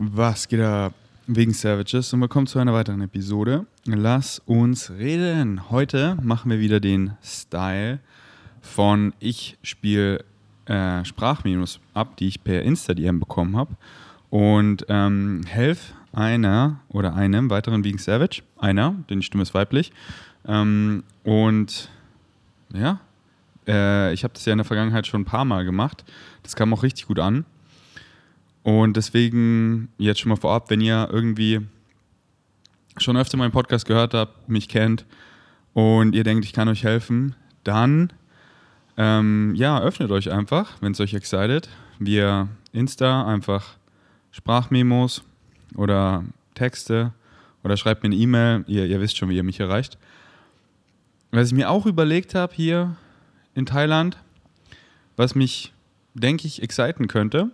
Was geht ab? Wegen Savages und willkommen zu einer weiteren Episode. Lass uns reden. Heute machen wir wieder den Style von ich spiele äh, Sprachminus ab, die ich per Insta-DM bekommen habe und ähm, helf einer oder einem weiteren Vegan Savage, einer, denn die Stimme ist weiblich. Ähm, und ja, äh, ich habe das ja in der Vergangenheit schon ein paar Mal gemacht. Das kam auch richtig gut an. Und deswegen jetzt schon mal vorab, wenn ihr irgendwie schon öfter meinen Podcast gehört habt, mich kennt und ihr denkt, ich kann euch helfen, dann ähm, ja, öffnet euch einfach, wenn es euch excited, via Insta einfach Sprachmemos oder Texte oder schreibt mir eine E-Mail. Ihr, ihr wisst schon, wie ihr mich erreicht. Was ich mir auch überlegt habe hier in Thailand, was mich, denke ich, exciten könnte,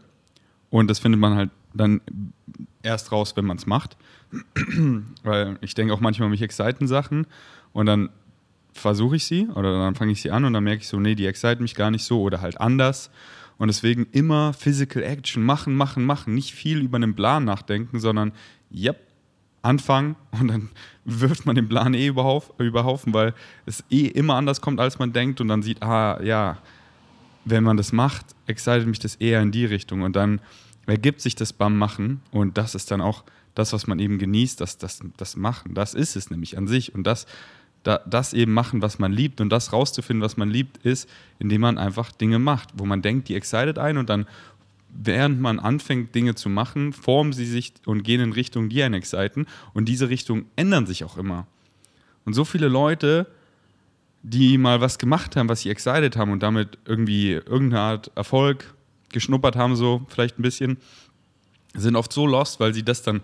und das findet man halt dann erst raus, wenn man es macht. Weil ich denke auch manchmal, mich exciten Sachen und dann versuche ich sie oder dann fange ich sie an und dann merke ich so, nee, die exciten mich gar nicht so oder halt anders. Und deswegen immer Physical Action machen, machen, machen. Nicht viel über einen Plan nachdenken, sondern, yep, anfangen und dann wirft man den Plan eh über Haufen, weil es eh immer anders kommt, als man denkt und dann sieht, ah, ja, wenn man das macht, excited mich das eher in die Richtung und dann ergibt sich das beim Machen und das ist dann auch das, was man eben genießt, das, das, das Machen. Das ist es nämlich an sich und das da, das eben machen, was man liebt und das rauszufinden, was man liebt, ist, indem man einfach Dinge macht, wo man denkt, die excited ein und dann, während man anfängt, Dinge zu machen, formen sie sich und gehen in Richtungen, die einen exciten und diese Richtungen ändern sich auch immer. Und so viele Leute, die mal was gemacht haben, was sie excited haben und damit irgendwie irgendeine Art Erfolg geschnuppert haben, so vielleicht ein bisschen, sind oft so lost, weil sie das dann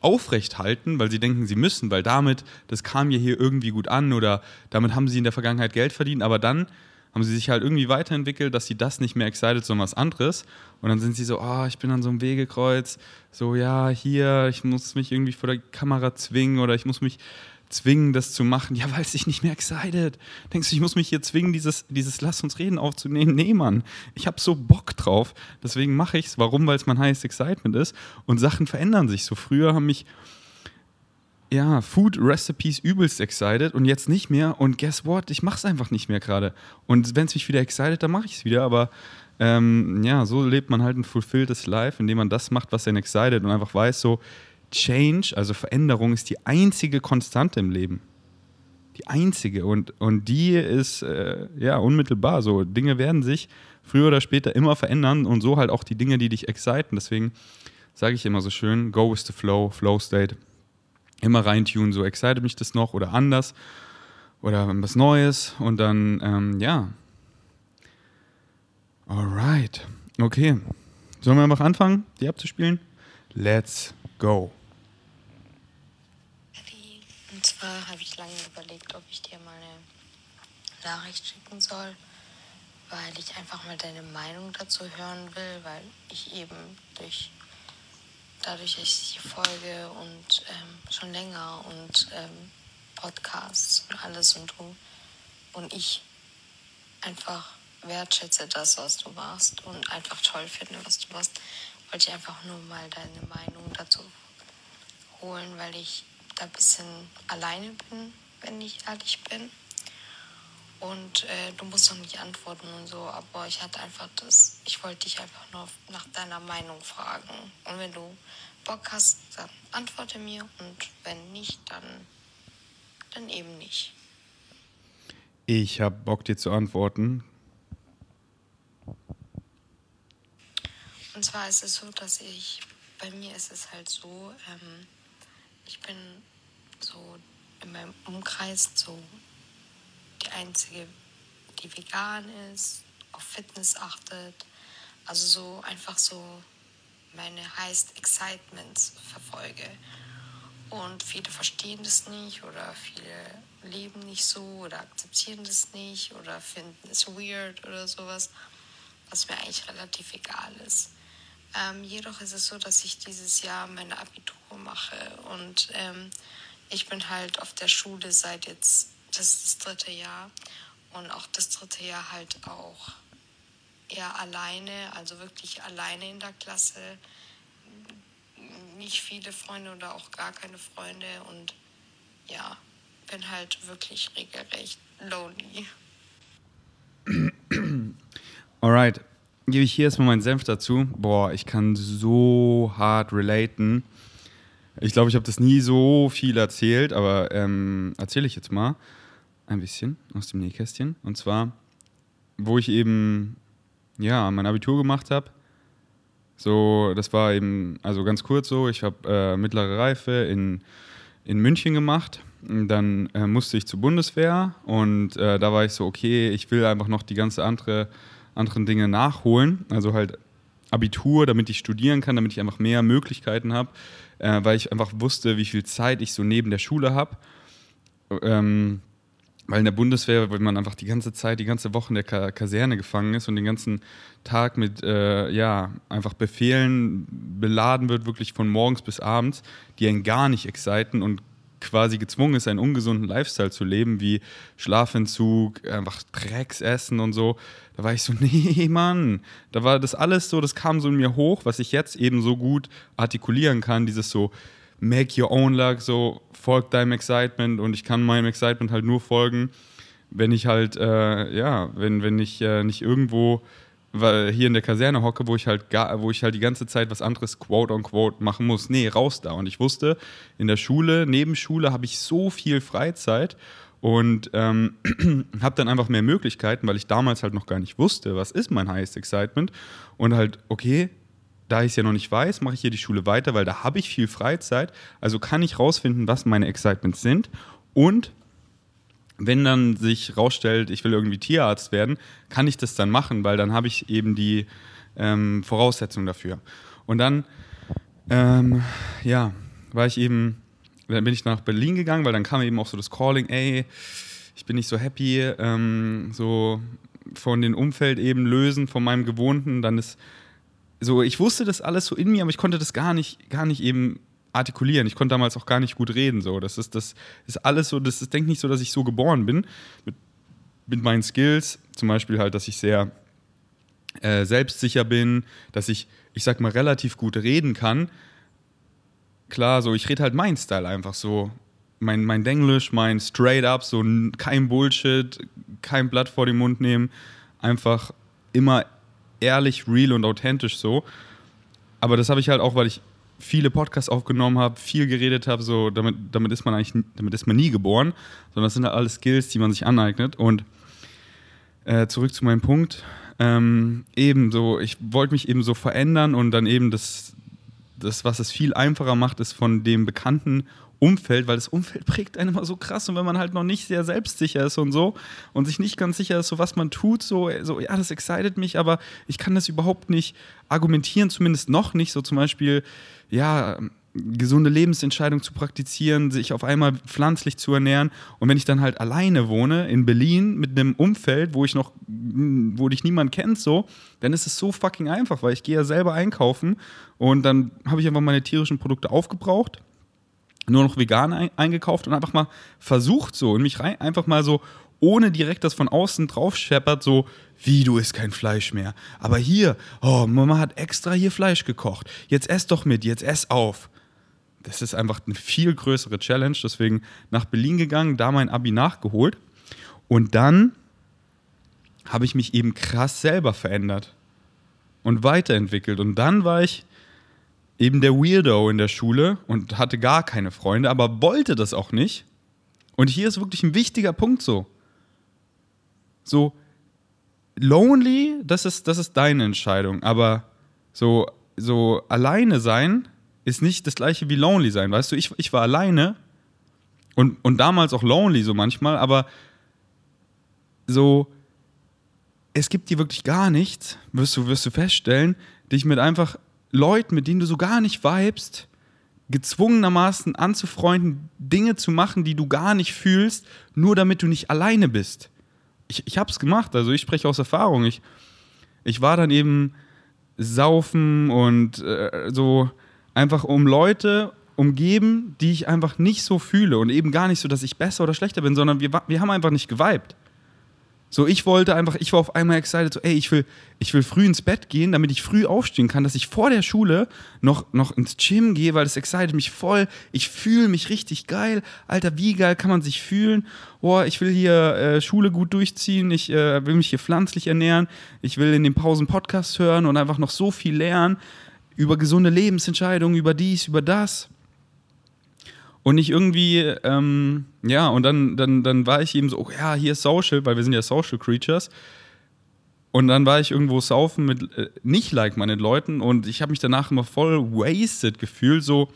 aufrecht halten, weil sie denken, sie müssen, weil damit, das kam ja hier irgendwie gut an oder damit haben sie in der Vergangenheit Geld verdient, aber dann haben sie sich halt irgendwie weiterentwickelt, dass sie das nicht mehr excited, sondern was anderes. Und dann sind sie so, oh, ich bin an so einem Wegekreuz, so, ja, hier, ich muss mich irgendwie vor der Kamera zwingen oder ich muss mich zwingen, das zu machen. Ja, weil es dich nicht mehr excited. Denkst du, ich muss mich hier zwingen, dieses, dieses Lass uns reden aufzunehmen? Nee, Mann. Ich habe so Bock drauf. Deswegen mache ich es. Warum? Weil es mein highest excitement ist. Und Sachen verändern sich. So früher haben mich ja, Food Recipes übelst excited und jetzt nicht mehr. Und guess what? Ich mache es einfach nicht mehr gerade. Und wenn es mich wieder excited, dann mache ich es wieder. Aber ähm, ja, so lebt man halt ein fulfilltes Life, indem man das macht, was einen excited und einfach weiß, so, Change, also Veränderung, ist die einzige Konstante im Leben. Die einzige. Und, und die ist äh, ja unmittelbar so. Dinge werden sich früher oder später immer verändern und so halt auch die Dinge, die dich exciten. Deswegen sage ich immer so schön: Go with the flow, Flow State. Immer reintun, so excited mich das noch oder anders oder was Neues und dann, ähm, ja. Alright. Okay. Sollen wir einfach anfangen, die abzuspielen? Let's go. Und zwar habe ich lange überlegt, ob ich dir mal eine Nachricht schicken soll, weil ich einfach mal deine Meinung dazu hören will, weil ich eben durch dadurch, dass ich die folge und ähm, schon länger und ähm, Podcasts und alles und du und ich einfach wertschätze das, was du machst und einfach toll finde, was du machst, wollte ich einfach nur mal deine Meinung dazu holen, weil ich da ein bisschen alleine bin, wenn ich ehrlich bin. Und äh, du musst noch nicht antworten und so, aber ich hatte einfach das, ich wollte dich einfach nur nach deiner Meinung fragen. Und wenn du Bock hast, dann antworte mir und wenn nicht, dann, dann eben nicht. Ich habe Bock, dir zu antworten. Und zwar ist es so, dass ich, bei mir ist es halt so, ähm, ich bin so in meinem Umkreis so die einzige, die vegan ist, auf Fitness achtet, also so einfach so meine Highest Excitements verfolge. Und viele verstehen das nicht oder viele leben nicht so oder akzeptieren das nicht oder finden es weird oder sowas, was mir eigentlich relativ egal ist. Ähm, jedoch ist es so, dass ich dieses Jahr meine Abitur mache und ähm, ich bin halt auf der Schule seit jetzt, das ist das dritte Jahr und auch das dritte Jahr halt auch eher alleine, also wirklich alleine in der Klasse. nicht viele Freunde oder auch gar keine Freunde und ja, bin halt wirklich regelrecht lonely. Alright, gebe ich hier erstmal meinen Senf dazu. Boah, ich kann so hart relaten. Ich glaube, ich habe das nie so viel erzählt, aber ähm, erzähle ich jetzt mal ein bisschen aus dem Nähkästchen. Und zwar, wo ich eben ja mein Abitur gemacht habe. So, das war eben, also ganz kurz so, ich habe äh, mittlere Reife in, in München gemacht. Dann äh, musste ich zur Bundeswehr und äh, da war ich so, okay, ich will einfach noch die ganze andere, anderen Dinge nachholen. Also halt Abitur, damit ich studieren kann, damit ich einfach mehr Möglichkeiten habe, äh, weil ich einfach wusste, wie viel Zeit ich so neben der Schule habe. Ähm, weil in der Bundeswehr, wenn man einfach die ganze Zeit, die ganze Woche in der Kaserne gefangen ist und den ganzen Tag mit, äh, ja, einfach Befehlen beladen wird, wirklich von morgens bis abends, die einen gar nicht exciten und quasi gezwungen ist, einen ungesunden Lifestyle zu leben, wie Schlafentzug, einfach Drecksessen und so. Da war ich so, nee, Mann. Da war das alles so, das kam so in mir hoch, was ich jetzt eben so gut artikulieren kann, dieses so, make your own luck, so folg deinem Excitement und ich kann meinem Excitement halt nur folgen, wenn ich halt, äh, ja, wenn, wenn ich äh, nicht irgendwo weil hier in der Kaserne hocke, wo ich halt gar, wo ich halt die ganze Zeit was anderes quote on quote machen muss. Nee, raus da. Und ich wusste, in der Schule, neben Schule habe ich so viel Freizeit und ähm, habe dann einfach mehr Möglichkeiten, weil ich damals halt noch gar nicht wusste, was ist mein Highest Excitement. Und halt, okay, da ich es ja noch nicht weiß, mache ich hier die Schule weiter, weil da habe ich viel Freizeit. Also kann ich rausfinden, was meine Excitements sind. Und wenn dann sich rausstellt, ich will irgendwie Tierarzt werden, kann ich das dann machen, weil dann habe ich eben die ähm, Voraussetzungen dafür. Und dann, ähm, ja, war ich eben, dann bin ich nach Berlin gegangen, weil dann kam eben auch so das Calling, ey, ich bin nicht so happy, ähm, so von dem Umfeld eben lösen, von meinem Gewohnten, dann ist so, ich wusste das alles so in mir, aber ich konnte das gar nicht, gar nicht eben artikulieren. Ich konnte damals auch gar nicht gut reden. So. Das ist, das ist alles so, das ist, denke nicht so, dass ich so geboren bin. Mit, mit meinen Skills, zum Beispiel halt, dass ich sehr äh, selbstsicher bin, dass ich, ich sag mal, relativ gut reden kann. Klar, so, ich rede halt meinen Style einfach so. Mein, mein Denglisch, mein Straight Up, so kein Bullshit, kein Blatt vor den Mund nehmen. Einfach immer ehrlich, real und authentisch so. Aber das habe ich halt auch, weil ich viele Podcasts aufgenommen habe, viel geredet habe, so damit, damit ist man eigentlich, damit ist man nie geboren, sondern das sind halt alles Skills, die man sich aneignet. Und äh, zurück zu meinem Punkt. Ähm, eben so, ich wollte mich eben so verändern und dann eben das, das, was es viel einfacher macht, ist von dem bekannten Umfeld, weil das Umfeld prägt einen immer so krass. Und wenn man halt noch nicht sehr selbstsicher ist und so und sich nicht ganz sicher ist, so was man tut, so, so ja, das excited mich, aber ich kann das überhaupt nicht argumentieren, zumindest noch nicht, so zum Beispiel, ja, gesunde Lebensentscheidung zu praktizieren, sich auf einmal pflanzlich zu ernähren. Und wenn ich dann halt alleine wohne in Berlin mit einem Umfeld, wo ich noch, wo dich niemand kennt, so, dann ist es so fucking einfach, weil ich gehe ja selber einkaufen und dann habe ich einfach meine tierischen Produkte aufgebraucht, nur noch vegan ein, eingekauft und einfach mal versucht so und mich rein, einfach mal so ohne direkt das von außen drauf scheppert, so, wie, du isst kein Fleisch mehr. Aber hier, oh, Mama hat extra hier Fleisch gekocht. Jetzt ess doch mit, jetzt ess auf. Das ist einfach eine viel größere Challenge. Deswegen nach Berlin gegangen, da mein Abi nachgeholt. Und dann habe ich mich eben krass selber verändert und weiterentwickelt. Und dann war ich eben der Weirdo in der Schule und hatte gar keine Freunde, aber wollte das auch nicht. Und hier ist wirklich ein wichtiger Punkt so. So, lonely, das ist, das ist deine Entscheidung, aber so, so alleine sein ist nicht das gleiche wie lonely sein, weißt du? Ich, ich war alleine und, und damals auch lonely so manchmal, aber so, es gibt dir wirklich gar nichts, wirst du, wirst du feststellen, dich mit einfach Leuten, mit denen du so gar nicht vibest, gezwungenermaßen anzufreunden, Dinge zu machen, die du gar nicht fühlst, nur damit du nicht alleine bist ich, ich habe es gemacht, also ich spreche aus Erfahrung. Ich, ich war dann eben saufen und äh, so einfach um Leute umgeben, die ich einfach nicht so fühle und eben gar nicht so, dass ich besser oder schlechter bin, sondern wir, wir haben einfach nicht geweibt. So, ich wollte einfach, ich war auf einmal excited, so, ey, ich will, ich will früh ins Bett gehen, damit ich früh aufstehen kann, dass ich vor der Schule noch, noch ins Gym gehe, weil das excited mich voll. Ich fühle mich richtig geil. Alter, wie geil kann man sich fühlen? Boah, ich will hier äh, Schule gut durchziehen, ich äh, will mich hier pflanzlich ernähren, ich will in den Pausen Podcasts hören und einfach noch so viel lernen über gesunde Lebensentscheidungen, über dies, über das. Und nicht irgendwie, ähm, ja, und dann, dann, dann war ich eben so, oh, ja, hier ist Social, weil wir sind ja Social Creatures. Und dann war ich irgendwo saufen mit äh, nicht like-minded Leuten und ich habe mich danach immer voll wasted gefühlt, so,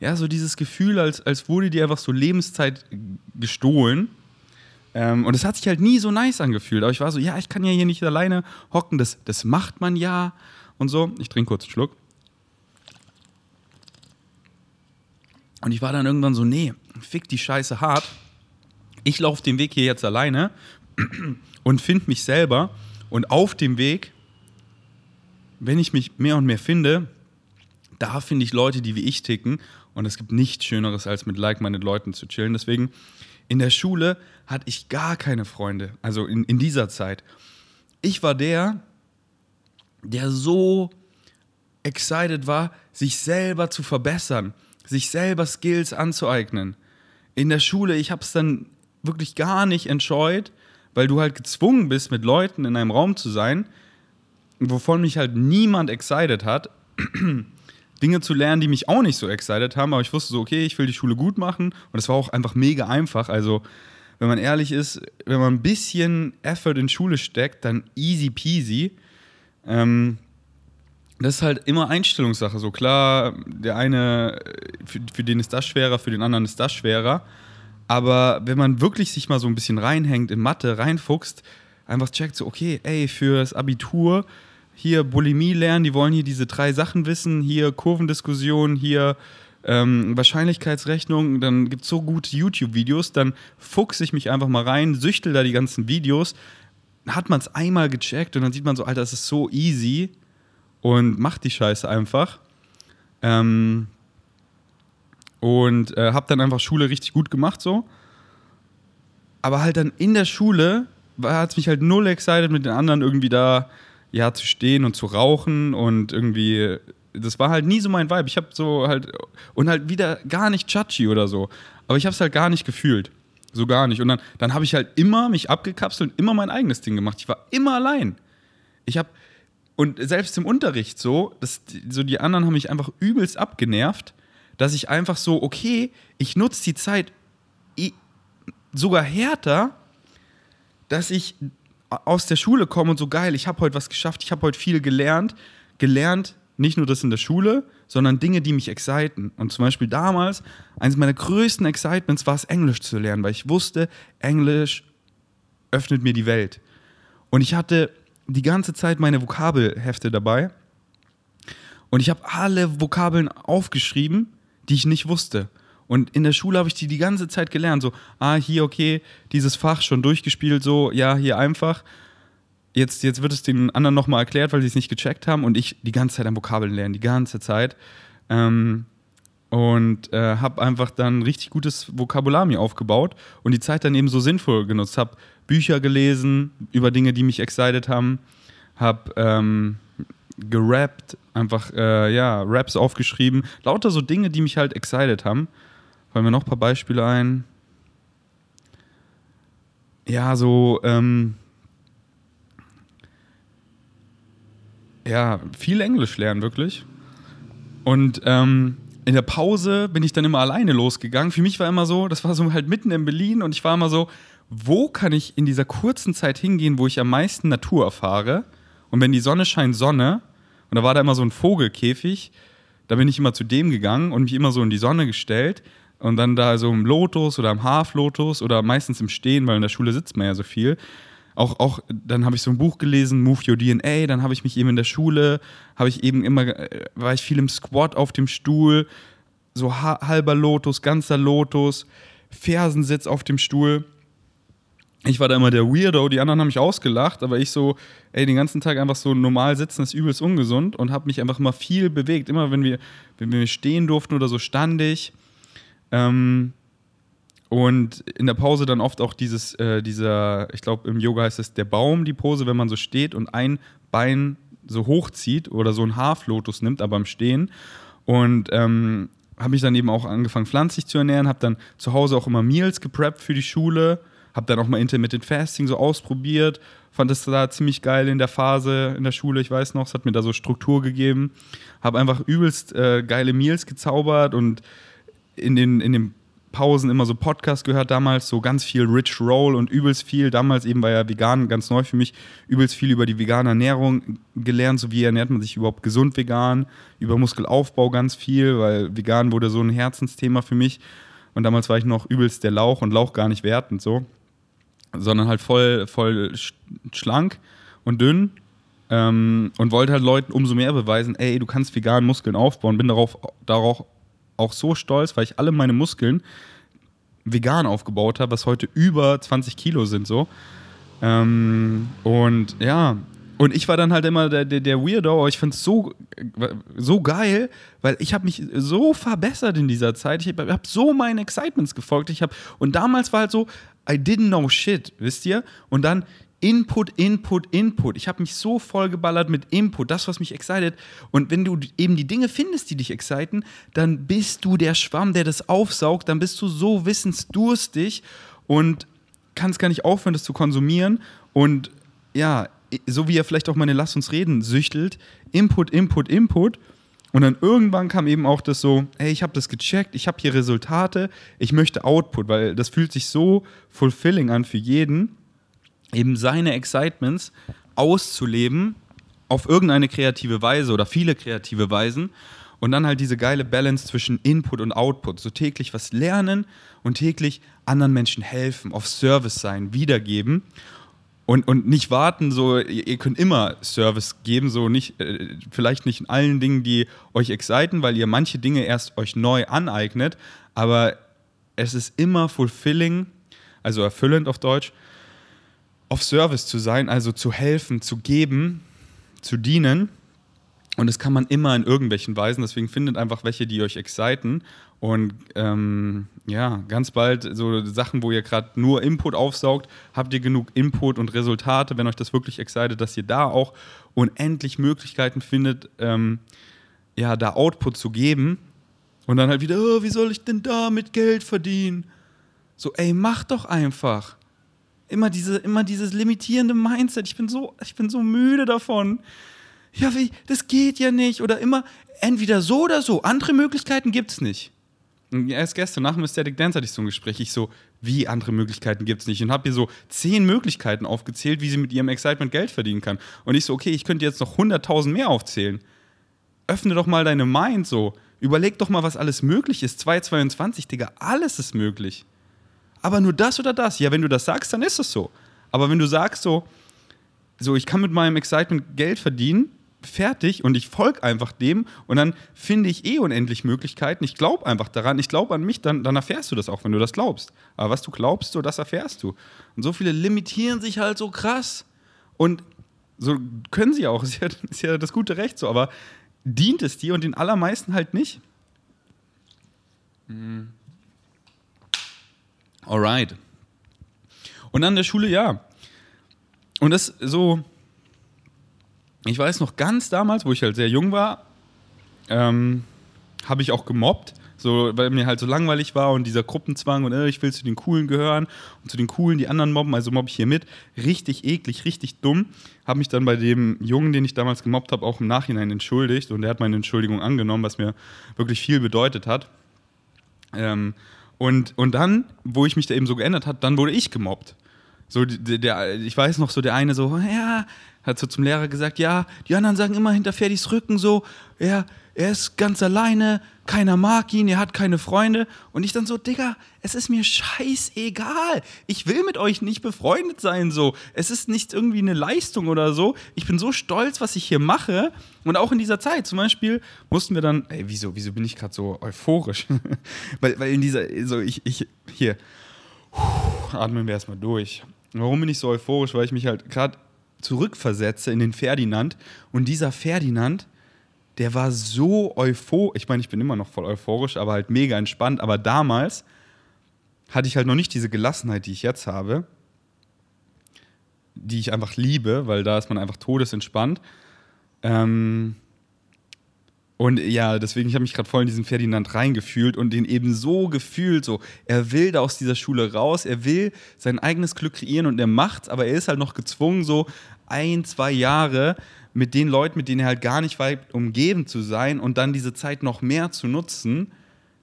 ja, so dieses Gefühl, als, als wurde dir einfach so Lebenszeit gestohlen. Ähm, und es hat sich halt nie so nice angefühlt. Aber ich war so, ja, ich kann ja hier nicht alleine hocken, das, das macht man ja und so. Ich trinke kurz einen Schluck. Und ich war dann irgendwann so, nee, fick die Scheiße hart. Ich laufe den Weg hier jetzt alleine und finde mich selber. Und auf dem Weg, wenn ich mich mehr und mehr finde, da finde ich Leute, die wie ich ticken. Und es gibt nichts Schöneres, als mit like-minded Leuten zu chillen. Deswegen, in der Schule hatte ich gar keine Freunde. Also in, in dieser Zeit. Ich war der, der so excited war, sich selber zu verbessern sich selber Skills anzueignen. In der Schule, ich habe es dann wirklich gar nicht entscheut, weil du halt gezwungen bist, mit Leuten in einem Raum zu sein, wovon mich halt niemand excited hat. Dinge zu lernen, die mich auch nicht so excited haben, aber ich wusste so, okay, ich will die Schule gut machen und es war auch einfach mega einfach. Also, wenn man ehrlich ist, wenn man ein bisschen Effort in Schule steckt, dann easy peasy. Ähm, das ist halt immer Einstellungssache. So klar, der eine, für, für den ist das schwerer, für den anderen ist das schwerer. Aber wenn man wirklich sich mal so ein bisschen reinhängt in Mathe, reinfuchst, einfach checkt so, okay, ey, fürs Abitur hier Bulimie lernen, die wollen hier diese drei Sachen wissen, hier Kurvendiskussion, hier ähm, Wahrscheinlichkeitsrechnung, dann gibt es so gute YouTube-Videos, dann fuchse ich mich einfach mal rein, süchtel da die ganzen Videos, hat man es einmal gecheckt und dann sieht man so, Alter, das ist so easy und mach die Scheiße einfach. Ähm, und äh, hab dann einfach Schule richtig gut gemacht so. Aber halt dann in der Schule hat es mich halt null excited mit den anderen irgendwie da ja zu stehen und zu rauchen und irgendwie das war halt nie so mein Vibe. Ich habe so halt und halt wieder gar nicht judgy oder so, aber ich habe es halt gar nicht gefühlt. So gar nicht und dann dann habe ich halt immer mich abgekapselt und immer mein eigenes Ding gemacht. Ich war immer allein. Ich habe und selbst im Unterricht so, das, so die anderen haben mich einfach übelst abgenervt, dass ich einfach so, okay, ich nutze die Zeit sogar härter, dass ich aus der Schule komme und so geil, ich habe heute was geschafft, ich habe heute viel gelernt. Gelernt, nicht nur das in der Schule, sondern Dinge, die mich exciten. Und zum Beispiel damals, eines meiner größten Excitements war es, Englisch zu lernen, weil ich wusste, Englisch öffnet mir die Welt. Und ich hatte die ganze Zeit meine Vokabelhefte dabei und ich habe alle Vokabeln aufgeschrieben, die ich nicht wusste. Und in der Schule habe ich die die ganze Zeit gelernt. So, ah, hier, okay, dieses Fach schon durchgespielt, so, ja, hier einfach. Jetzt, jetzt wird es den anderen nochmal erklärt, weil sie es nicht gecheckt haben und ich die ganze Zeit am Vokabeln lernen, die ganze Zeit. Ähm, und äh, habe einfach dann richtig gutes Vokabular mir aufgebaut und die Zeit dann eben so sinnvoll genutzt. Habe Bücher gelesen über Dinge, die mich excited haben, habe ähm, gerappt, einfach äh, ja Raps aufgeschrieben, lauter so Dinge, die mich halt excited haben. Fallen mir noch ein paar Beispiele ein. Ja, so ähm, ja viel Englisch lernen wirklich und ähm, in der Pause bin ich dann immer alleine losgegangen. Für mich war immer so, das war so halt mitten in Berlin und ich war immer so, wo kann ich in dieser kurzen Zeit hingehen, wo ich am meisten Natur erfahre? Und wenn die Sonne scheint, Sonne. Und da war da immer so ein Vogelkäfig. Da bin ich immer zu dem gegangen und mich immer so in die Sonne gestellt. Und dann da so im Lotus oder im Half-Lotus oder meistens im Stehen, weil in der Schule sitzt man ja so viel auch, auch dann habe ich so ein Buch gelesen, Move Your DNA, dann habe ich mich eben in der Schule, habe ich eben immer, äh, war ich viel im Squat auf dem Stuhl, so halber Lotus, ganzer Lotus, Fersensitz auf dem Stuhl. Ich war da immer der Weirdo, die anderen haben mich ausgelacht, aber ich so, ey, den ganzen Tag einfach so normal sitzen ist übelst ungesund und habe mich einfach immer viel bewegt. Immer wenn wir, wenn wir stehen durften oder so, stand ich. Ähm, und in der Pause dann oft auch dieses, äh, dieser, ich glaube im Yoga heißt es der Baum, die Pose, wenn man so steht und ein Bein so hochzieht oder so ein Half-Lotus nimmt, aber im Stehen. Und ähm, habe ich dann eben auch angefangen, pflanzlich zu ernähren, habe dann zu Hause auch immer Meals gepreppt für die Schule, habe dann auch mal Intermittent Fasting so ausprobiert, fand das da ziemlich geil in der Phase in der Schule, ich weiß noch, es hat mir da so Struktur gegeben, habe einfach übelst äh, geile Meals gezaubert und in den, in den Pausen immer so Podcasts gehört damals, so ganz viel Rich Roll und übelst viel. Damals eben war ja vegan ganz neu für mich, übelst viel über die vegane Ernährung gelernt, so wie ernährt man sich überhaupt gesund vegan, über Muskelaufbau ganz viel, weil vegan wurde so ein Herzensthema für mich. Und damals war ich noch übelst der Lauch und Lauch gar nicht wertend so, sondern halt voll, voll schlank und dünn ähm, und wollte halt Leuten umso mehr beweisen, ey, du kannst vegan Muskeln aufbauen, bin darauf, darauf auch so stolz, weil ich alle meine Muskeln vegan aufgebaut habe, was heute über 20 Kilo sind so. Ähm, und ja, und ich war dann halt immer der, der, der Weirdo, aber ich finde es so, so geil, weil ich habe mich so verbessert in dieser Zeit. Ich habe hab so meinen Excitements gefolgt. Ich hab, und damals war halt so, I didn't know shit, wisst ihr? Und dann Input, Input, Input. Ich habe mich so vollgeballert mit Input, das, was mich excited. Und wenn du eben die Dinge findest, die dich exciten, dann bist du der Schwamm, der das aufsaugt, dann bist du so wissensdurstig und kannst gar nicht aufhören, das zu konsumieren. Und ja, so wie er vielleicht auch meine Lass uns reden süchtelt, Input, Input, Input. Und dann irgendwann kam eben auch das so, hey, ich habe das gecheckt, ich habe hier Resultate, ich möchte Output, weil das fühlt sich so fulfilling an für jeden eben seine Excitements auszuleben auf irgendeine kreative Weise oder viele kreative Weisen und dann halt diese geile Balance zwischen Input und Output. So täglich was lernen und täglich anderen Menschen helfen, auf Service sein, wiedergeben und, und nicht warten, so, ihr könnt immer Service geben, so nicht, äh, vielleicht nicht in allen Dingen, die euch exciten, weil ihr manche Dinge erst euch neu aneignet, aber es ist immer fulfilling, also erfüllend auf Deutsch, auf Service zu sein, also zu helfen, zu geben, zu dienen. Und das kann man immer in irgendwelchen Weisen. Deswegen findet einfach welche, die euch exciten. Und ähm, ja, ganz bald so Sachen, wo ihr gerade nur Input aufsaugt, habt ihr genug Input und Resultate, wenn euch das wirklich excited, dass ihr da auch unendlich Möglichkeiten findet, ähm, ja, da Output zu geben. Und dann halt wieder, oh, wie soll ich denn da mit Geld verdienen? So, ey, mach doch einfach. Immer, diese, immer dieses limitierende Mindset. Ich bin, so, ich bin so müde davon. Ja, wie, das geht ja nicht. Oder immer entweder so oder so. Andere Möglichkeiten gibt es nicht. Erst gestern nach Aesthetic Dance hatte ich so ein Gespräch. Ich so, wie andere Möglichkeiten gibt es nicht? Und habe hier so zehn Möglichkeiten aufgezählt, wie sie mit ihrem Excitement Geld verdienen kann. Und ich so, okay, ich könnte jetzt noch 100.000 mehr aufzählen. Öffne doch mal deine Mind so. Überleg doch mal, was alles möglich ist. 222, Digga, alles ist möglich aber nur das oder das. Ja, wenn du das sagst, dann ist es so. Aber wenn du sagst so, so ich kann mit meinem Excitement Geld verdienen, fertig und ich folge einfach dem und dann finde ich eh unendlich Möglichkeiten. Ich glaube einfach daran, ich glaube an mich, dann, dann erfährst du das auch, wenn du das glaubst. Aber was du glaubst, so das erfährst du. Und so viele limitieren sich halt so krass und so können sie auch, ist ja, ist ja das gute Recht so, aber dient es dir und den allermeisten halt nicht. Mhm. Alright. Und an der Schule, ja. Und das so, ich weiß noch ganz damals, wo ich halt sehr jung war, ähm, habe ich auch gemobbt, so, weil mir halt so langweilig war und dieser Gruppenzwang und äh, ich will zu den Coolen gehören und zu den Coolen die anderen mobben, also mobbe ich hier mit. Richtig eklig, richtig dumm. Habe mich dann bei dem Jungen, den ich damals gemobbt habe, auch im Nachhinein entschuldigt und der hat meine Entschuldigung angenommen, was mir wirklich viel bedeutet hat. Ähm, und, und dann, wo ich mich da eben so geändert hat, dann wurde ich gemobbt. So, der, der, ich weiß noch, so der eine so, ja, hat so zum Lehrer gesagt, ja, die anderen sagen immer hinter Ferdis Rücken so, ja, er ist ganz alleine, keiner mag ihn, er hat keine Freunde. Und ich dann so, Digga, es ist mir scheißegal. Ich will mit euch nicht befreundet sein, so. Es ist nicht irgendwie eine Leistung oder so. Ich bin so stolz, was ich hier mache. Und auch in dieser Zeit, zum Beispiel, mussten wir dann, ey, wieso, wieso bin ich gerade so euphorisch? weil, weil in dieser, so, ich, ich, hier, atmen wir erstmal durch. Warum bin ich so euphorisch? Weil ich mich halt gerade zurückversetze in den Ferdinand. Und dieser Ferdinand, der war so euphorisch. Ich meine, ich bin immer noch voll euphorisch, aber halt mega entspannt. Aber damals hatte ich halt noch nicht diese Gelassenheit, die ich jetzt habe, die ich einfach liebe, weil da ist man einfach todesentspannt. Ähm, und ja, deswegen, ich habe mich gerade voll in diesen Ferdinand reingefühlt und den eben so gefühlt, so, er will da aus dieser Schule raus, er will sein eigenes Glück kreieren und er macht's, aber er ist halt noch gezwungen, so ein, zwei Jahre mit den Leuten, mit denen er halt gar nicht weit umgeben zu sein und dann diese Zeit noch mehr zu nutzen,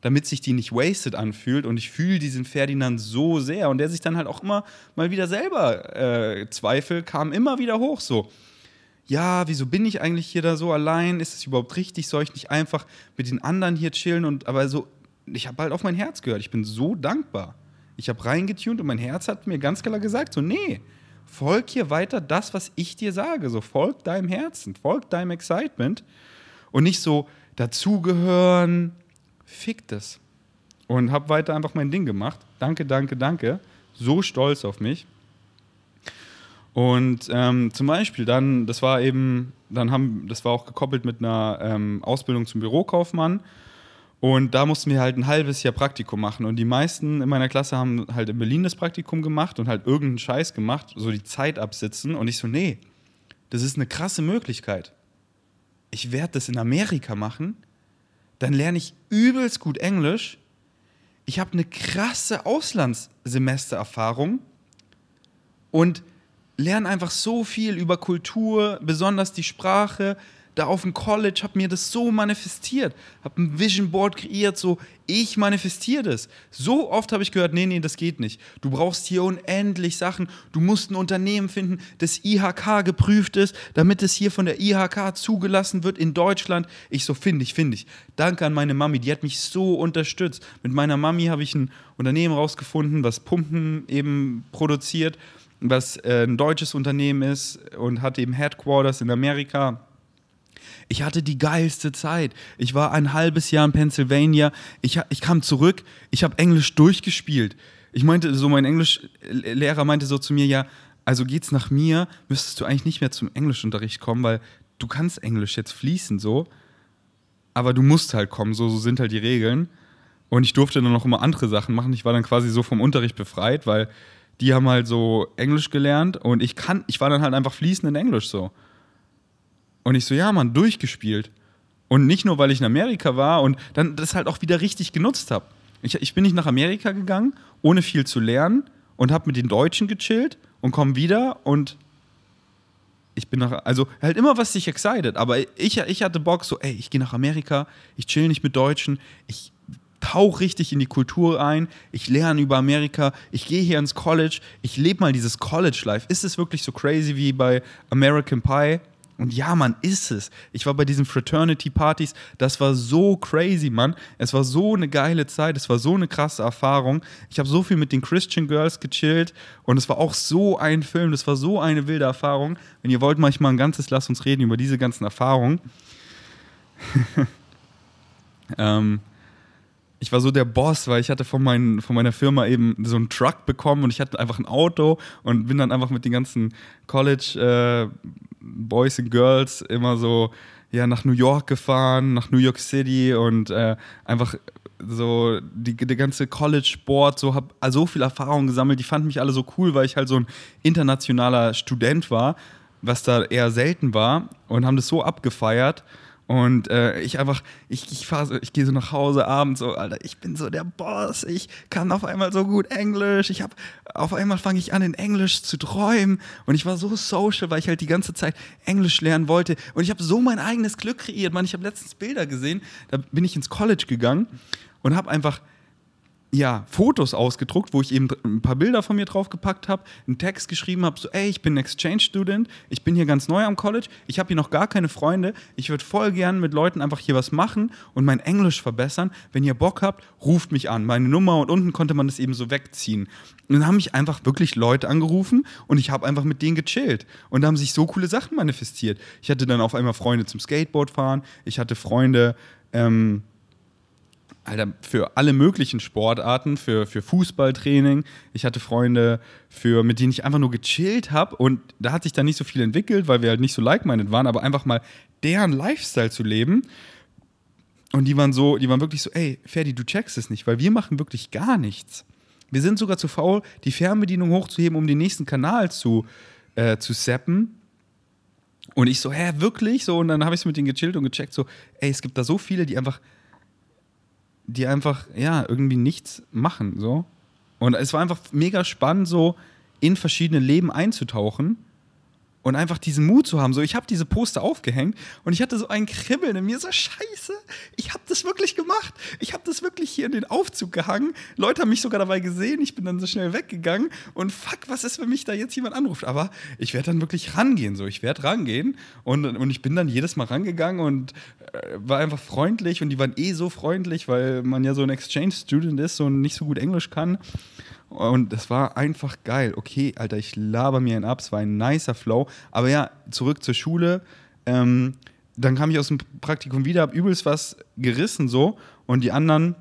damit sich die nicht wasted anfühlt. Und ich fühle diesen Ferdinand so sehr und der sich dann halt auch immer mal wieder selber äh, Zweifel kam immer wieder hoch so ja, wieso bin ich eigentlich hier da so allein? Ist es überhaupt richtig? Soll ich nicht einfach mit den anderen hier chillen? Und aber so, ich habe halt auf mein Herz gehört. Ich bin so dankbar. Ich habe reingetunt und mein Herz hat mir ganz klar gesagt: so, nee, folg hier weiter das, was ich dir sage. So, folg deinem Herzen, folg deinem Excitement und nicht so dazugehören. Fick das. Und habe weiter einfach mein Ding gemacht. Danke, danke, danke. So stolz auf mich. Und ähm, zum Beispiel dann, das war eben, dann haben, das war auch gekoppelt mit einer ähm, Ausbildung zum Bürokaufmann. Und da mussten wir halt ein halbes Jahr Praktikum machen. Und die meisten in meiner Klasse haben halt in Berlin das Praktikum gemacht und halt irgendeinen Scheiß gemacht, so die Zeit absitzen. Und ich so, nee, das ist eine krasse Möglichkeit. Ich werde das in Amerika machen, dann lerne ich übelst gut Englisch. Ich habe eine krasse Auslandssemestererfahrung und lerne einfach so viel über Kultur, besonders die Sprache. Da auf dem College habe mir das so manifestiert, habe ein Vision Board kreiert, so ich manifestiere das. So oft habe ich gehört, nee, nee, das geht nicht. Du brauchst hier unendlich Sachen. Du musst ein Unternehmen finden, das IHK geprüft ist, damit es hier von der IHK zugelassen wird in Deutschland. Ich so, finde ich, finde ich. Danke an meine Mami, die hat mich so unterstützt. Mit meiner Mami habe ich ein Unternehmen rausgefunden, was Pumpen eben produziert was äh, ein deutsches Unternehmen ist und hat eben Headquarters in Amerika. Ich hatte die geilste Zeit. Ich war ein halbes Jahr in Pennsylvania. Ich, ich kam zurück. Ich habe Englisch durchgespielt. Ich meinte, so mein Englischlehrer meinte so zu mir, ja, also geht's nach mir, müsstest du eigentlich nicht mehr zum Englischunterricht kommen, weil du kannst Englisch jetzt fließen so, aber du musst halt kommen, so, so sind halt die Regeln. Und ich durfte dann noch immer andere Sachen machen. Ich war dann quasi so vom Unterricht befreit, weil die haben halt so Englisch gelernt und ich kann, ich war dann halt einfach fließend in Englisch so. Und ich so, ja, Mann, durchgespielt. Und nicht nur, weil ich in Amerika war und dann das halt auch wieder richtig genutzt habe. Ich, ich bin nicht nach Amerika gegangen, ohne viel zu lernen und habe mit den Deutschen gechillt und komme wieder und ich bin nach, also halt immer was sich excited, aber ich, ich hatte Bock so, ey, ich gehe nach Amerika, ich chill nicht mit Deutschen, ich tauche richtig in die Kultur ein, ich lerne über Amerika, ich gehe hier ins College, ich lebe mal dieses College-Life. Ist es wirklich so crazy wie bei American Pie? Und ja, Mann, ist es. Ich war bei diesen Fraternity-Partys, das war so crazy, Mann. Es war so eine geile Zeit, es war so eine krasse Erfahrung. Ich habe so viel mit den Christian Girls gechillt und es war auch so ein Film, das war so eine wilde Erfahrung. Wenn ihr wollt, manchmal ein ganzes Lass uns reden über diese ganzen Erfahrungen. ähm, ich war so der Boss, weil ich hatte von, mein, von meiner Firma eben so einen Truck bekommen und ich hatte einfach ein Auto und bin dann einfach mit den ganzen College äh, Boys and Girls immer so ja, nach New York gefahren, nach New York City und äh, einfach so die, die ganze College-Sport, so habe so viel Erfahrung gesammelt. Die fanden mich alle so cool, weil ich halt so ein internationaler Student war, was da eher selten war und haben das so abgefeiert. Und äh, ich einfach, ich, ich fahre so, ich gehe so nach Hause abends so, Alter, ich bin so der Boss, ich kann auf einmal so gut Englisch, ich habe, auf einmal fange ich an in Englisch zu träumen. Und ich war so social, weil ich halt die ganze Zeit Englisch lernen wollte. Und ich habe so mein eigenes Glück kreiert, man, ich habe letztens Bilder gesehen, da bin ich ins College gegangen und habe einfach ja, Fotos ausgedruckt, wo ich eben ein paar Bilder von mir draufgepackt habe, einen Text geschrieben habe, so, ey, ich bin Exchange-Student, ich bin hier ganz neu am College, ich habe hier noch gar keine Freunde, ich würde voll gern mit Leuten einfach hier was machen und mein Englisch verbessern. Wenn ihr Bock habt, ruft mich an. Meine Nummer und unten konnte man das eben so wegziehen. Und dann haben mich einfach wirklich Leute angerufen und ich habe einfach mit denen gechillt. Und da haben sich so coole Sachen manifestiert. Ich hatte dann auf einmal Freunde zum Skateboardfahren, ich hatte Freunde, ähm, Alter, für alle möglichen Sportarten, für, für Fußballtraining. Ich hatte Freunde, für, mit denen ich einfach nur gechillt habe und da hat sich dann nicht so viel entwickelt, weil wir halt nicht so like-minded waren, aber einfach mal deren Lifestyle zu leben. Und die waren so, die waren wirklich so, ey, Ferdi, du checkst es nicht, weil wir machen wirklich gar nichts. Wir sind sogar zu faul, die Fernbedienung hochzuheben, um den nächsten Kanal zu, äh, zu zappen. Und ich so, hä, wirklich? So, und dann habe ich es mit denen gechillt und gecheckt, so, ey, es gibt da so viele, die einfach, die einfach, ja, irgendwie nichts machen, so. Und es war einfach mega spannend, so in verschiedene Leben einzutauchen und einfach diesen Mut zu haben. So, ich habe diese Poster aufgehängt und ich hatte so ein Kribbeln in mir, so scheiße, ich habe das wirklich gemacht. Ich habe das wirklich hier in den Aufzug gehangen. Leute haben mich sogar dabei gesehen, ich bin dann so schnell weggegangen und fuck, was ist, wenn mich da jetzt jemand anruft? Aber ich werde dann wirklich rangehen, so, ich werde rangehen und, und ich bin dann jedes Mal rangegangen und äh, war einfach freundlich und die waren eh so freundlich, weil man ja so ein Exchange-Student ist und nicht so gut Englisch kann. Und das war einfach geil. Okay, Alter, ich laber mir einen ab. Es war ein nicer Flow. Aber ja, zurück zur Schule. Ähm, dann kam ich aus dem Praktikum wieder, hab übelst was gerissen so. Und die anderen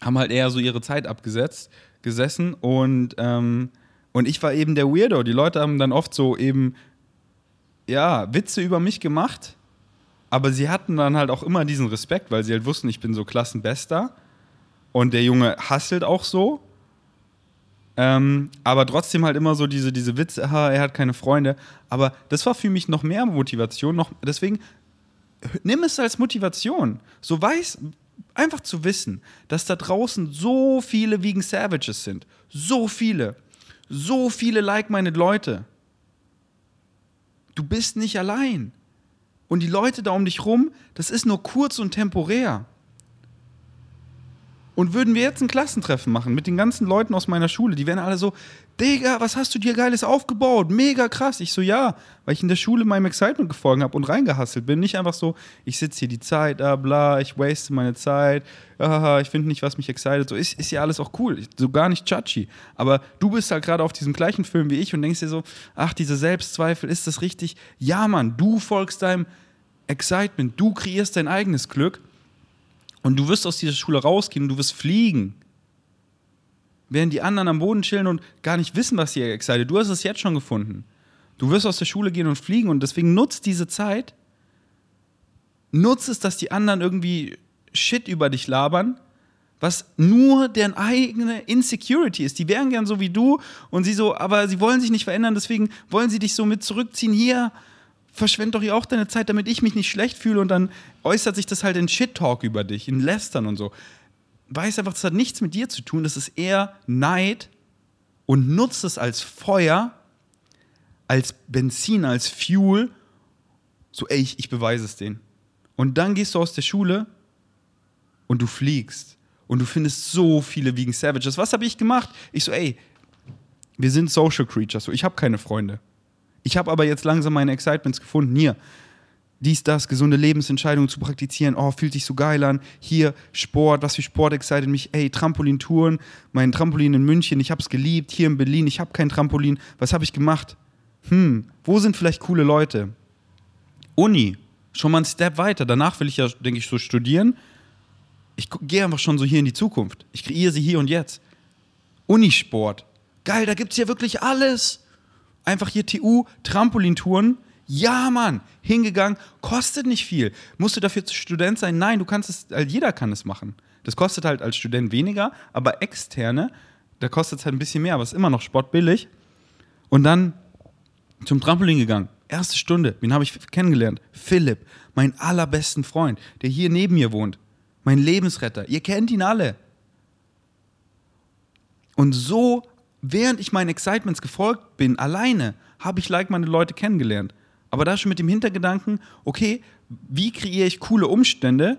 haben halt eher so ihre Zeit abgesetzt, gesessen. Und, ähm, und ich war eben der Weirdo. Die Leute haben dann oft so eben, ja, Witze über mich gemacht. Aber sie hatten dann halt auch immer diesen Respekt, weil sie halt wussten, ich bin so Klassenbester. Und der Junge hasselt auch so. Ähm, aber trotzdem halt immer so diese, diese Witze, aha, er hat keine Freunde. Aber das war für mich noch mehr Motivation. Noch, deswegen nimm es als Motivation. So weiß, einfach zu wissen, dass da draußen so viele Vegan Savages sind. So viele. So viele like-minded Leute. Du bist nicht allein. Und die Leute da um dich rum, das ist nur kurz und temporär. Und würden wir jetzt ein Klassentreffen machen mit den ganzen Leuten aus meiner Schule, die wären alle so, Digga, was hast du dir Geiles aufgebaut? Mega krass. Ich so, ja, weil ich in der Schule meinem Excitement gefolgt habe und reingehasselt bin. Nicht einfach so, ich sitze hier die Zeit, ah, bla, ich waste meine Zeit, ah, ich finde nicht, was mich excited. So ist, ist ja alles auch cool, so gar nicht chachi. Aber du bist halt gerade auf diesem gleichen Film wie ich und denkst dir so, ach, diese Selbstzweifel, ist das richtig? Ja, Mann, du folgst deinem Excitement, du kreierst dein eigenes Glück und du wirst aus dieser Schule rausgehen und du wirst fliegen. Während die anderen am Boden chillen und gar nicht wissen, was sie excited. Du hast es jetzt schon gefunden. Du wirst aus der Schule gehen und fliegen und deswegen nutzt diese Zeit. Nutzt es, dass die anderen irgendwie Shit über dich labern, was nur deren eigene Insecurity ist. Die wären gern so wie du und sie so, aber sie wollen sich nicht verändern, deswegen wollen sie dich so mit zurückziehen. Hier, verschwend doch hier auch deine Zeit, damit ich mich nicht schlecht fühle und dann äußert sich das halt in Shit-Talk über dich, in Lästern und so. Weiß einfach, das hat nichts mit dir zu tun, das ist eher Neid und nutzt es als Feuer, als Benzin, als Fuel. So, ey, ich, ich beweise es denen. Und dann gehst du aus der Schule und du fliegst. Und du findest so viele Vegan Savages. Was habe ich gemacht? Ich so, ey, wir sind Social Creatures. So, ich habe keine Freunde. Ich habe aber jetzt langsam meine Excitements gefunden. Hier, dies, das, gesunde Lebensentscheidungen zu praktizieren. Oh, fühlt sich so geil an. Hier, Sport, was für Sport excited mich. Ey, Trampolintouren, mein Trampolin in München, ich habe es geliebt. Hier in Berlin, ich habe kein Trampolin. Was habe ich gemacht? Hm, wo sind vielleicht coole Leute? Uni, schon mal einen Step weiter. Danach will ich ja, denke ich, so studieren. Ich gehe einfach schon so hier in die Zukunft. Ich kreiere sie hier und jetzt. Unisport. Geil, da gibt es ja wirklich alles einfach hier TU, Trampolintouren. Ja, Mann, hingegangen, kostet nicht viel. Musst du dafür Student sein? Nein, du kannst es, also jeder kann es machen. Das kostet halt als Student weniger, aber externe, da kostet es halt ein bisschen mehr, aber es ist immer noch sportbillig. Und dann zum Trampolin gegangen. Erste Stunde, wen habe ich kennengelernt? Philipp, mein allerbesten Freund, der hier neben mir wohnt. Mein Lebensretter. Ihr kennt ihn alle. Und so während ich meinen Excitements gefolgt bin, alleine, habe ich like meine Leute kennengelernt. Aber da schon mit dem Hintergedanken, okay, wie kreiere ich coole Umstände,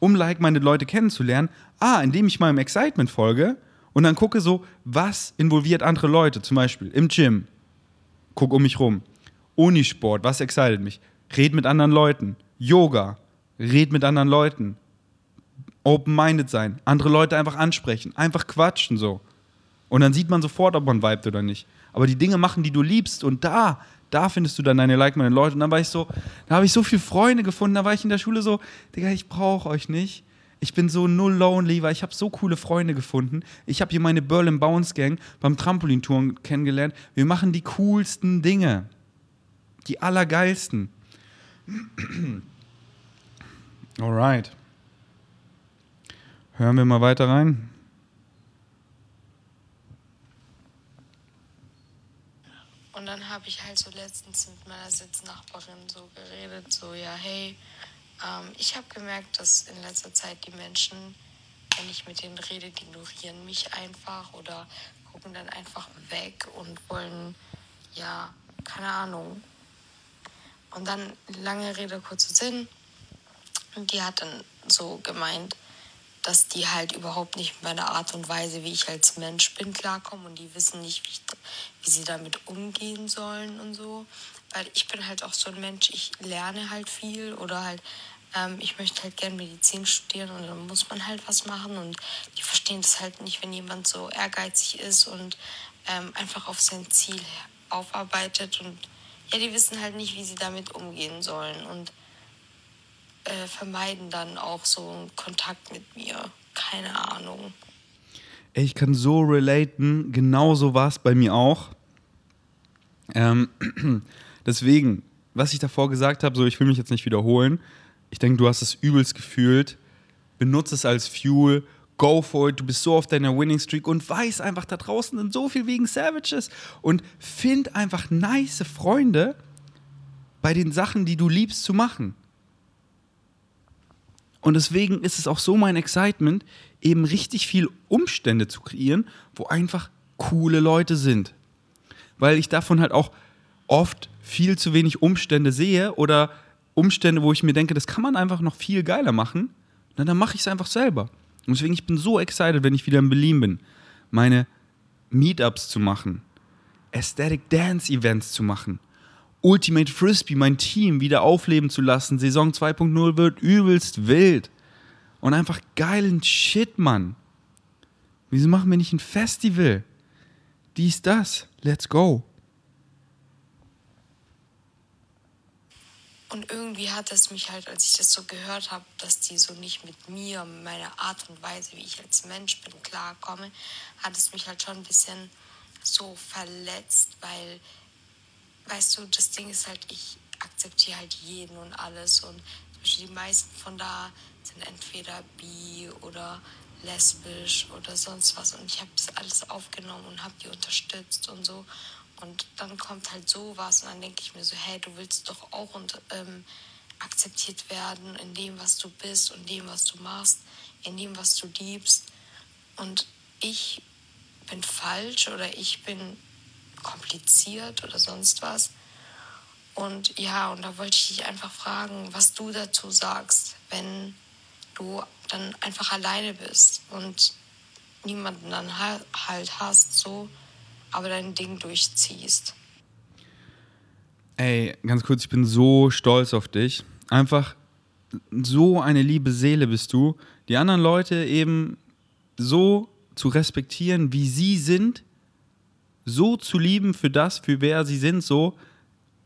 um like meine Leute kennenzulernen? Ah, indem ich meinem Excitement folge und dann gucke so, was involviert andere Leute, zum Beispiel im Gym. Guck um mich rum. Unisport, was excited mich? Red mit anderen Leuten. Yoga, red mit anderen Leuten. Open-minded sein, andere Leute einfach ansprechen, einfach quatschen so. Und dann sieht man sofort, ob man vibet oder nicht. Aber die Dinge machen, die du liebst und da, da findest du dann deine like-minded Leute. Und dann war ich so, da habe ich so viele Freunde gefunden, da war ich in der Schule so, Digga, ich brauche euch nicht. Ich bin so null lonely, weil ich habe so coole Freunde gefunden. Ich habe hier meine Berlin Bounce Gang beim Trampolintouren kennengelernt. Wir machen die coolsten Dinge. Die allergeilsten. Alright. Hören wir mal weiter rein. Habe ich halt so letztens mit meiner Sitznachbarin so geredet, so ja, hey, ähm, ich habe gemerkt, dass in letzter Zeit die Menschen, wenn ich mit denen rede, die ignorieren mich einfach oder gucken dann einfach weg und wollen, ja, keine Ahnung. Und dann lange Rede, kurzer Sinn. Und die hat dann so gemeint, dass die halt überhaupt nicht mit meiner Art und Weise, wie ich als Mensch bin, klarkommen und die wissen nicht, wie, ich, wie sie damit umgehen sollen und so. Weil ich bin halt auch so ein Mensch, ich lerne halt viel oder halt, ähm, ich möchte halt gern Medizin studieren und dann muss man halt was machen und die verstehen das halt nicht, wenn jemand so ehrgeizig ist und ähm, einfach auf sein Ziel aufarbeitet und ja, die wissen halt nicht, wie sie damit umgehen sollen und äh, vermeiden dann auch so einen Kontakt mit mir. Keine Ahnung. Ich kann so relaten, genauso war es bei mir auch. Ähm, deswegen, was ich davor gesagt habe, so ich will mich jetzt nicht wiederholen. Ich denke, du hast es übelst gefühlt. Benutze es als Fuel. Go for it. Du bist so auf deiner Winning Streak und weiß einfach, da draußen sind so viel wegen Savages. Und find einfach nice Freunde bei den Sachen, die du liebst zu machen. Und deswegen ist es auch so mein Excitement, eben richtig viel Umstände zu kreieren, wo einfach coole Leute sind. Weil ich davon halt auch oft viel zu wenig Umstände sehe oder Umstände, wo ich mir denke, das kann man einfach noch viel geiler machen. Na, dann mache ich es einfach selber. Und deswegen, ich bin so excited, wenn ich wieder in Berlin bin, meine Meetups zu machen, Aesthetic Dance Events zu machen, Ultimate Frisbee, mein Team, wieder aufleben zu lassen. Saison 2.0 wird übelst wild. Und einfach geilen Shit, Mann. Wieso machen wir nicht ein Festival? Dies, das. Let's go. Und irgendwie hat es mich halt, als ich das so gehört habe, dass die so nicht mit mir, meiner Art und Weise, wie ich als Mensch bin, klarkomme, hat es mich halt schon ein bisschen so verletzt, weil weißt du, das Ding ist halt, ich akzeptiere halt jeden und alles. Und zum Beispiel die meisten von da sind entweder bi oder lesbisch oder sonst was. Und ich habe das alles aufgenommen und habe die unterstützt und so. Und dann kommt halt sowas und dann denke ich mir so, hey, du willst doch auch und, ähm, akzeptiert werden in dem, was du bist und dem, was du machst, in dem, was du liebst. Und ich bin falsch oder ich bin kompliziert oder sonst was. Und ja, und da wollte ich dich einfach fragen, was du dazu sagst, wenn du dann einfach alleine bist und niemanden dann halt hast, so, aber dein Ding durchziehst. Ey, ganz kurz, ich bin so stolz auf dich. Einfach so eine liebe Seele bist du. Die anderen Leute eben so zu respektieren, wie sie sind so zu lieben für das, für wer sie sind, so,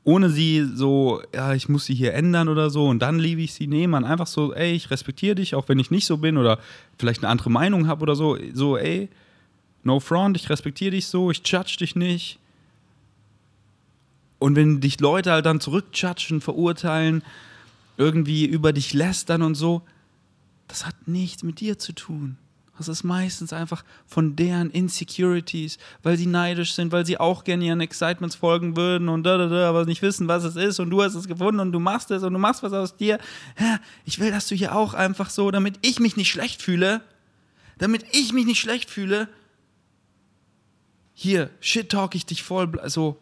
ohne sie so, ja, ich muss sie hier ändern oder so und dann liebe ich sie. Nee, man, einfach so, ey, ich respektiere dich, auch wenn ich nicht so bin oder vielleicht eine andere Meinung habe oder so. So, ey, no front, ich respektiere dich so, ich judge dich nicht. Und wenn dich Leute halt dann zurückjudgen, verurteilen, irgendwie über dich lästern und so, das hat nichts mit dir zu tun. Das ist meistens einfach von deren Insecurities, weil sie neidisch sind, weil sie auch gerne ihren Excitements folgen würden und da, da, da, aber nicht wissen, was es ist und du hast es gefunden und du machst es und du machst was aus dir. Ich will, dass du hier auch einfach so, damit ich mich nicht schlecht fühle, damit ich mich nicht schlecht fühle, hier, shit talk ich dich voll, so,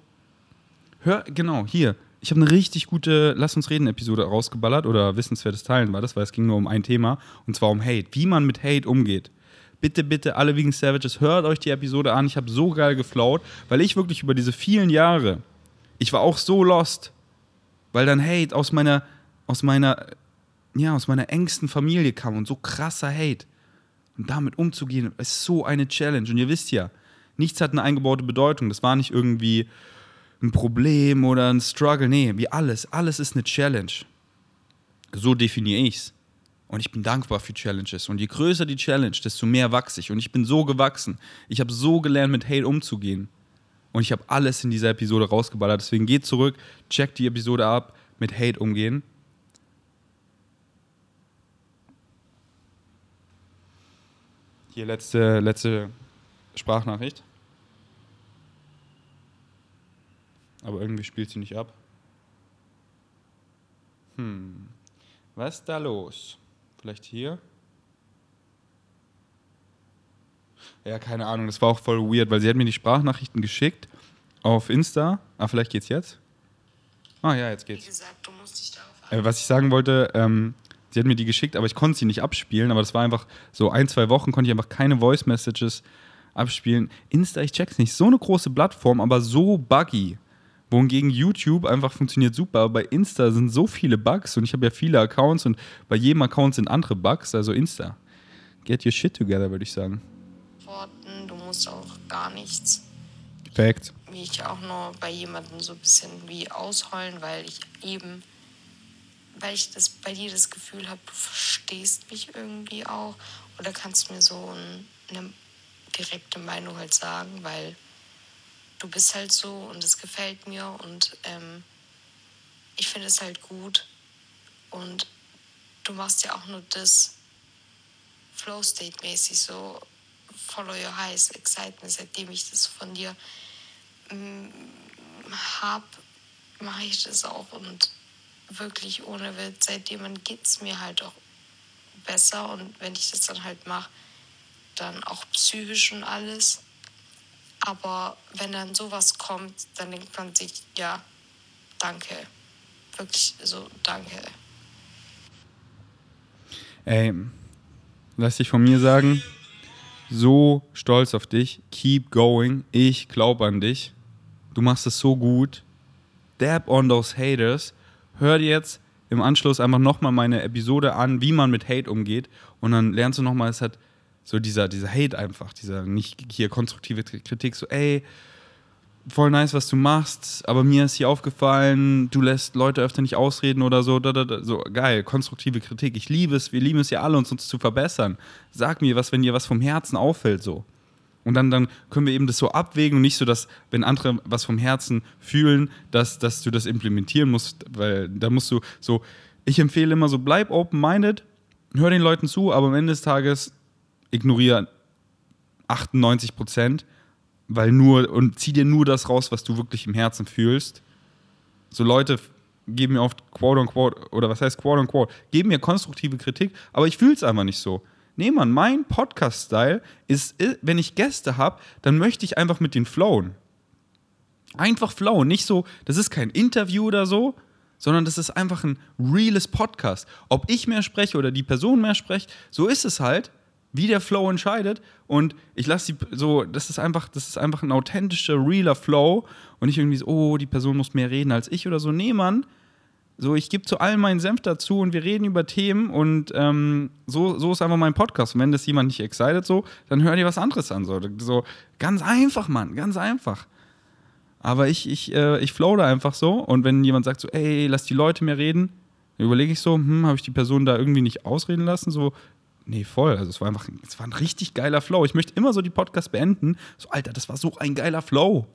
hör, genau, hier, ich habe eine richtig gute Lass uns reden Episode rausgeballert oder wissenswertes Teilen war das, weil es ging nur um ein Thema und zwar um Hate, wie man mit Hate umgeht bitte, bitte, alle wegen Savages, hört euch die Episode an. Ich habe so geil geflaut, weil ich wirklich über diese vielen Jahre, ich war auch so lost, weil dann Hate aus meiner, aus meiner, ja, aus meiner engsten Familie kam und so krasser Hate. Und damit umzugehen, ist so eine Challenge. Und ihr wisst ja, nichts hat eine eingebaute Bedeutung. Das war nicht irgendwie ein Problem oder ein Struggle. Nee, wie alles. Alles ist eine Challenge. So definiere ich's. Und ich bin dankbar für Challenges. Und je größer die Challenge, desto mehr wachse ich. Und ich bin so gewachsen. Ich habe so gelernt, mit Hate umzugehen. Und ich habe alles in dieser Episode rausgeballert. Deswegen geht zurück, checkt die Episode ab, mit Hate umgehen. Hier letzte, letzte Sprachnachricht. Aber irgendwie spielt sie nicht ab. Hm. Was ist da los? Vielleicht hier? Ja, keine Ahnung. Das war auch voll weird, weil sie hat mir die Sprachnachrichten geschickt auf Insta. Ah, vielleicht geht's jetzt? Ah, ja, jetzt geht's. Wie gesagt, du musst dich darauf Äh, was ich sagen wollte, ähm, sie hat mir die geschickt, aber ich konnte sie nicht abspielen. Aber das war einfach so ein, zwei Wochen konnte ich einfach keine Voice Messages abspielen. Insta, ich check's nicht. So eine große Plattform, aber so buggy. Wohingegen YouTube einfach funktioniert super, aber bei Insta sind so viele Bugs und ich habe ja viele Accounts und bei jedem Account sind andere Bugs, also Insta. Get your shit together, würde ich sagen. Du musst auch gar nichts. Fact. Mich auch nur bei jemandem so ein bisschen wie ausheulen, weil ich eben, weil ich das bei dir das Gefühl habe, du verstehst mich irgendwie auch. Oder kannst mir so ein, eine direkte Meinung halt sagen, weil du bist halt so und es gefällt mir und ähm, ich finde es halt gut. Und du machst ja auch nur das Flow-State-mäßig so Follow Your Highs, Excitement, seitdem ich das von dir mm, hab, mache ich das auch und wirklich ohne Witz, seitdem geht es mir halt auch besser und wenn ich das dann halt mache, dann auch psychisch und alles. Aber wenn dann sowas kommt, dann denkt man sich, ja, danke. Wirklich so, danke. Ey, lass dich von mir sagen, so stolz auf dich. Keep going. Ich glaube an dich. Du machst es so gut. Dab on those haters. Hör dir jetzt im Anschluss einfach nochmal meine Episode an, wie man mit Hate umgeht. Und dann lernst du nochmal, es hat so dieser, dieser Hate einfach, dieser nicht hier konstruktive Kritik, so, ey, voll nice, was du machst, aber mir ist hier aufgefallen, du lässt Leute öfter nicht ausreden oder so, da, da, da. so geil, konstruktive Kritik. Ich liebe es, wir lieben es ja alle, uns, uns zu verbessern. Sag mir was, wenn dir was vom Herzen auffällt, so. Und dann, dann können wir eben das so abwägen und nicht so, dass, wenn andere was vom Herzen fühlen, dass, dass du das implementieren musst, weil da musst du so, ich empfehle immer so, bleib open-minded, hör den Leuten zu, aber am Ende des Tages ignoriere 98 Prozent, weil nur, und zieh dir nur das raus, was du wirklich im Herzen fühlst. So Leute geben mir oft quote unquote, oder was heißt quote unquote, geben mir konstruktive Kritik, aber ich fühle es einfach nicht so. Nee, Mann, mein Podcast-Style ist, wenn ich Gäste habe, dann möchte ich einfach mit denen flowen. Einfach flowen, nicht so, das ist kein Interview oder so, sondern das ist einfach ein reales Podcast. Ob ich mehr spreche oder die Person mehr spricht, so ist es halt, wie der Flow entscheidet. Und ich lasse die so, das ist einfach, das ist einfach ein authentischer, realer Flow und nicht irgendwie so, oh, die Person muss mehr reden als ich oder so. Nee, Mann, so, ich gebe zu allem meinen Senf dazu und wir reden über Themen und ähm, so, so ist einfach mein Podcast. Und wenn das jemand nicht excited so, dann hör dir was anderes an. So, so ganz einfach, Mann, ganz einfach. Aber ich, ich, äh, ich flow da einfach so und wenn jemand sagt so, ey, lass die Leute mehr reden, dann überlege ich so, hm, habe ich die Person da irgendwie nicht ausreden lassen? So, nee, voll. Also es war einfach, es war ein richtig geiler Flow. Ich möchte immer so die Podcasts beenden. So, Alter, das war so ein geiler Flow.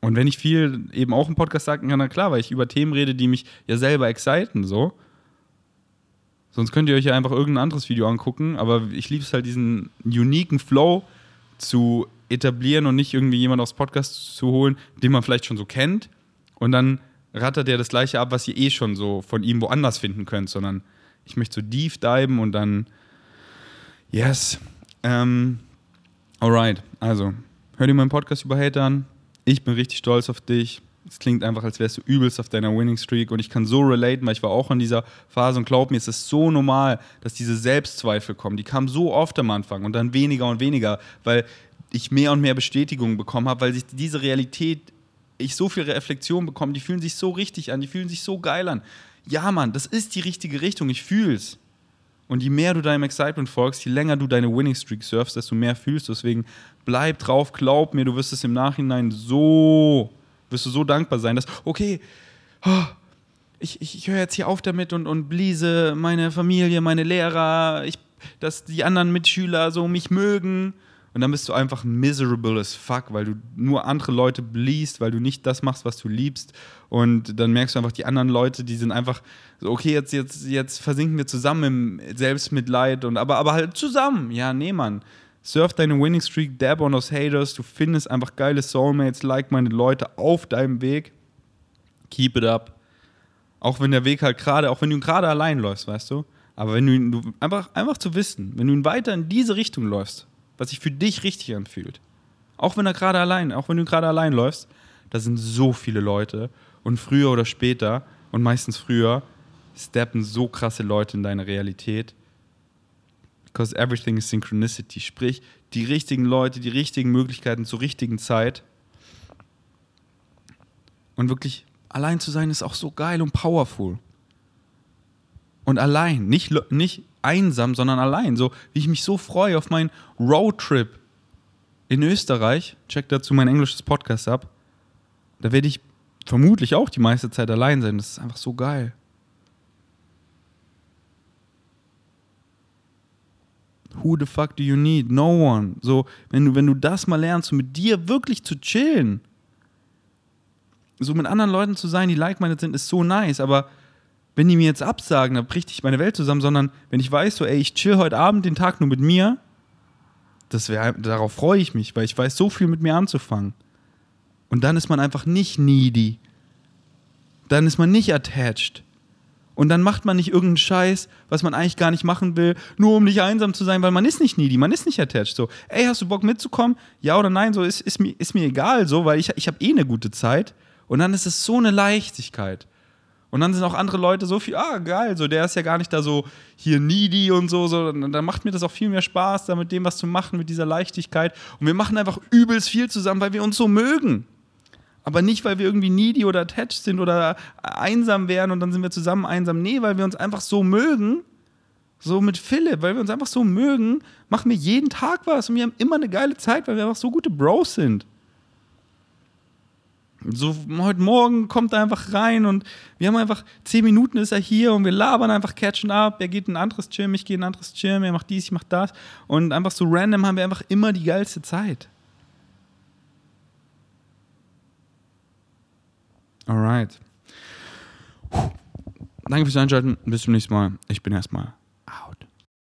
Und wenn ich viel eben auch im Podcast sagen kann, na klar, weil ich über Themen rede, die mich ja selber exciten, so. Sonst könnt ihr euch ja einfach irgendein anderes Video angucken, aber ich liebe es halt, diesen uniken Flow zu etablieren und nicht irgendwie jemand aufs Podcast zu holen, den man vielleicht schon so kennt. Und dann rattert er das gleiche ab, was ihr eh schon so von ihm woanders finden könnt, sondern ich möchte so deep diven und dann, yes. Ähm, alright, also, hör dir meinen Podcast über Hate an, ich bin richtig stolz auf dich. Es klingt einfach, als wärst du übelst auf deiner Winning Streak und ich kann so relaten, weil ich war auch in dieser Phase und glaub mir, es ist so normal, dass diese Selbstzweifel kommen. Die kamen so oft am Anfang und dann weniger und weniger, weil ich mehr und mehr Bestätigung bekommen habe, weil sich diese Realität, ich so viel Reflexion bekomme, die fühlen sich so richtig an, die fühlen sich so geil an. Ja, Mann, das ist die richtige Richtung, ich fühl's. Und je mehr du deinem Excitement folgst, je länger du deine Winning Streak surfst, desto mehr fühlst du. Deswegen bleib drauf, glaub mir, du wirst es im Nachhinein so, wirst du so dankbar sein, dass, okay, oh, ich, ich, ich höre jetzt hier auf damit und, und bliese meine Familie, meine Lehrer, ich, dass die anderen Mitschüler so mich mögen. Und dann bist du einfach miserable as fuck, weil du nur andere Leute bliest, weil du nicht das machst, was du liebst. Und dann merkst du einfach, die anderen Leute, die sind einfach so, okay, jetzt, jetzt, jetzt versinken wir zusammen im Selbstmitleid und aber, aber halt zusammen. Ja, nee, Mann. Surf deine Winning Streak, dab on those haters. Du findest einfach geile Soulmates, like-minded Leute auf deinem Weg. Keep it up. Auch wenn der Weg halt gerade, auch wenn du gerade allein läufst, weißt du. Aber wenn du, du einfach, einfach zu wissen, wenn du ihn weiter in diese Richtung läufst, was sich für dich richtig anfühlt, auch wenn er gerade allein, auch wenn du gerade allein läufst, da sind so viele Leute und früher oder später und meistens früher steppen so krasse Leute in deine Realität. Because everything is synchronicity. Sprich, die richtigen Leute, die richtigen Möglichkeiten zur richtigen Zeit. Und wirklich allein zu sein ist auch so geil und powerful. Und allein, nicht, nicht einsam, sondern allein. So wie ich mich so freue auf meinen Roadtrip in Österreich. Check dazu mein englisches Podcast ab. Da werde ich vermutlich auch die meiste Zeit allein sein. Das ist einfach so geil. Who the fuck do you need? No one. So, wenn du, wenn du das mal lernst, so mit dir wirklich zu chillen, so mit anderen Leuten zu sein, die like-minded sind, ist so nice. Aber wenn die mir jetzt absagen, dann bricht ich meine Welt zusammen, sondern wenn ich weiß, so, ey, ich chill heute Abend den Tag nur mit mir, das wär, darauf freue ich mich, weil ich weiß, so viel mit mir anzufangen. Und dann ist man einfach nicht needy. Dann ist man nicht attached. Und dann macht man nicht irgendeinen Scheiß, was man eigentlich gar nicht machen will, nur um nicht einsam zu sein, weil man ist nicht needy, man ist nicht attached. So, ey, hast du Bock mitzukommen? Ja oder nein? So, ist, ist, mir, ist mir egal, so, weil ich, ich habe eh eine gute Zeit. Und dann ist es so eine Leichtigkeit. Und dann sind auch andere Leute so viel, ah, geil, so, der ist ja gar nicht da so hier needy und so, so. Dann macht mir das auch viel mehr Spaß, da mit dem was zu machen, mit dieser Leichtigkeit. Und wir machen einfach übelst viel zusammen, weil wir uns so mögen. Aber nicht, weil wir irgendwie needy oder attached sind oder einsam wären und dann sind wir zusammen einsam. Nee, weil wir uns einfach so mögen. So mit Philipp, weil wir uns einfach so mögen, machen wir jeden Tag was und wir haben immer eine geile Zeit, weil wir einfach so gute Bros sind. So, heute Morgen kommt er einfach rein und wir haben einfach, zehn Minuten ist er hier und wir labern einfach, catchen ab. Er geht in ein anderes Gym, ich gehe in ein anderes Gym, er macht dies, ich mach das. Und einfach so random haben wir einfach immer die geilste Zeit. Alright. Danke fürs Einschalten. Bis zum nächsten Mal. Ich bin erstmal